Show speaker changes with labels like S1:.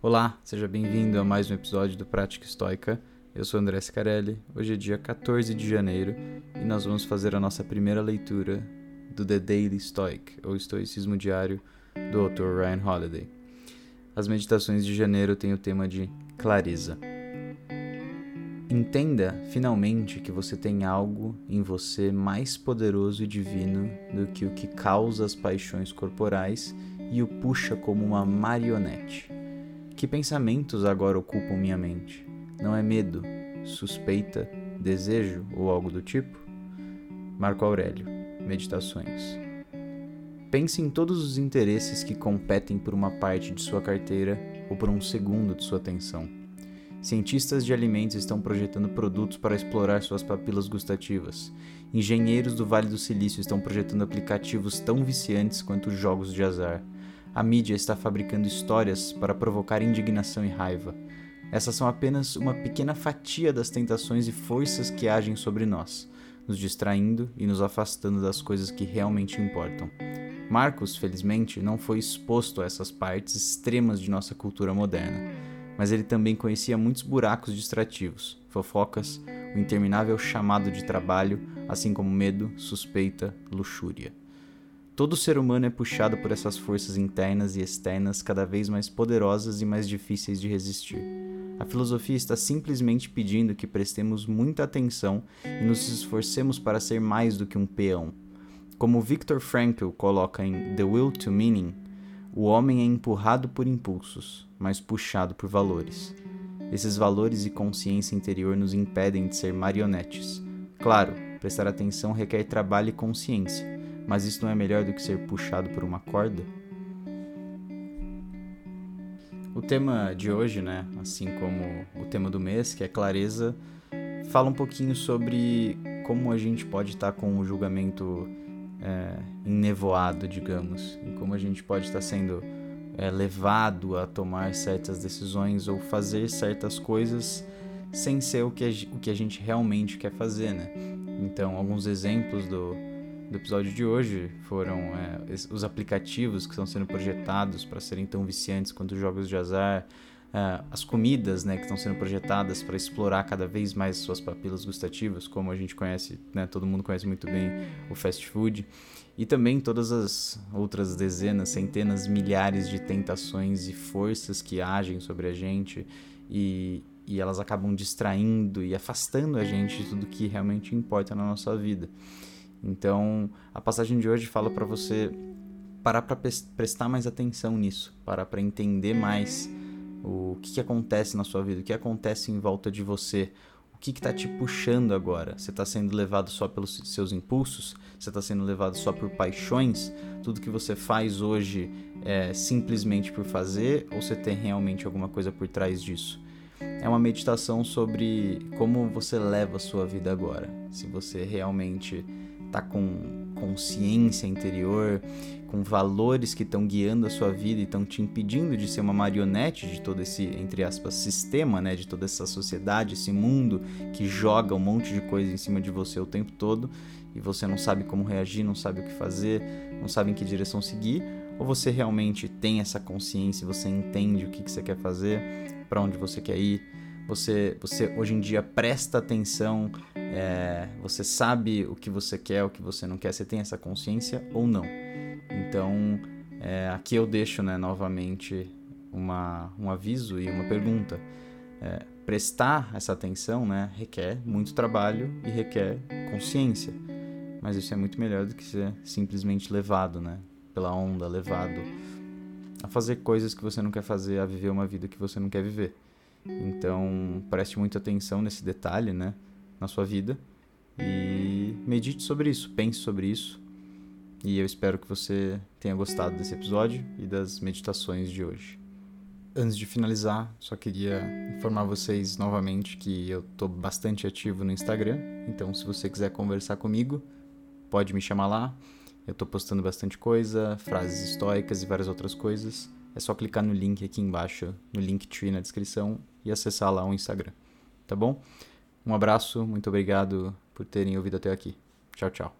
S1: Olá, seja bem-vindo a mais um episódio do Prática Estoica. Eu sou André Scarelli. Hoje é dia 14 de janeiro e nós vamos fazer a nossa primeira leitura do The Daily Stoic, ou Estoicismo Diário, do autor Ryan Holiday. As meditações de janeiro têm o tema de clareza. Entenda finalmente que você tem algo em você mais poderoso e divino do que o que causa as paixões corporais e o puxa como uma marionete. Que pensamentos agora ocupam minha mente? Não é medo, suspeita, desejo ou algo do tipo? Marco Aurélio, Meditações. Pense em todos os interesses que competem por uma parte de sua carteira ou por um segundo de sua atenção. Cientistas de alimentos estão projetando produtos para explorar suas papilas gustativas. Engenheiros do Vale do Silício estão projetando aplicativos tão viciantes quanto jogos de azar. A mídia está fabricando histórias para provocar indignação e raiva. Essas são apenas uma pequena fatia das tentações e forças que agem sobre nós, nos distraindo e nos afastando das coisas que realmente importam. Marcos, felizmente, não foi exposto a essas partes extremas de nossa cultura moderna, mas ele também conhecia muitos buracos distrativos, fofocas, o interminável chamado de trabalho, assim como medo, suspeita, luxúria. Todo ser humano é puxado por essas forças internas e externas cada vez mais poderosas e mais difíceis de resistir. A filosofia está simplesmente pedindo que prestemos muita atenção e nos esforcemos para ser mais do que um peão. Como Viktor Frankl coloca em The Will to Meaning, o homem é empurrado por impulsos, mas puxado por valores. Esses valores e consciência interior nos impedem de ser marionetes. Claro, prestar atenção requer trabalho e consciência mas isso não é melhor do que ser puxado por uma corda? O tema de hoje, né, assim como o tema do mês, que é clareza, fala um pouquinho sobre como a gente pode estar com o julgamento é, enevoado, digamos, e como a gente pode estar sendo é, levado a tomar certas decisões ou fazer certas coisas sem ser o que a, o que a gente realmente quer fazer, né? Então, alguns exemplos do, do episódio de hoje foram é, os aplicativos que estão sendo projetados para serem tão viciantes quanto os jogos de azar, é, as comidas né, que estão sendo projetadas para explorar cada vez mais suas papilas gustativas, como a gente conhece, né, todo mundo conhece muito bem o fast food, e também todas as outras dezenas, centenas, milhares de tentações e forças que agem sobre a gente e, e elas acabam distraindo e afastando a gente de tudo que realmente importa na nossa vida. Então, a passagem de hoje fala para você parar para prestar mais atenção nisso, parar para entender mais o que, que, acontece na sua vida, o que acontece em volta de você, o que está te puxando agora. Você está sendo levado só pelos seus impulsos? Você está sendo levado só por paixões? Tudo que você faz hoje é simplesmente por fazer ou você tem realmente alguma coisa por trás disso? É uma meditação sobre como você leva a sua vida agora. Se você realmente tá com consciência interior, com valores que estão guiando a sua vida e estão te impedindo de ser uma marionete de todo esse, entre aspas, sistema, né, de toda essa sociedade, esse mundo que joga um monte de coisa em cima de você o tempo todo e você não sabe como reagir, não sabe o que fazer, não sabe em que direção seguir, ou você realmente tem essa consciência, você entende o que, que você quer fazer, para onde você quer ir, você, você hoje em dia presta atenção, é, você sabe o que você quer, o que você não quer, você tem essa consciência ou não. Então, é, aqui eu deixo né, novamente uma, um aviso e uma pergunta. É, prestar essa atenção né, requer muito trabalho e requer consciência, mas isso é muito melhor do que ser simplesmente levado né, pela onda, levado a fazer coisas que você não quer fazer, a viver uma vida que você não quer viver. Então, preste muita atenção nesse detalhe, né, na sua vida e medite sobre isso, pense sobre isso. E eu espero que você tenha gostado desse episódio e das meditações de hoje. Antes de finalizar, só queria informar vocês novamente que eu estou bastante ativo no Instagram, então se você quiser conversar comigo, pode me chamar lá. Eu estou postando bastante coisa, frases estoicas e várias outras coisas. É só clicar no link aqui embaixo, no Linktree na descrição e acessar lá o Instagram. Tá bom? Um abraço, muito obrigado por terem ouvido até aqui. Tchau, tchau.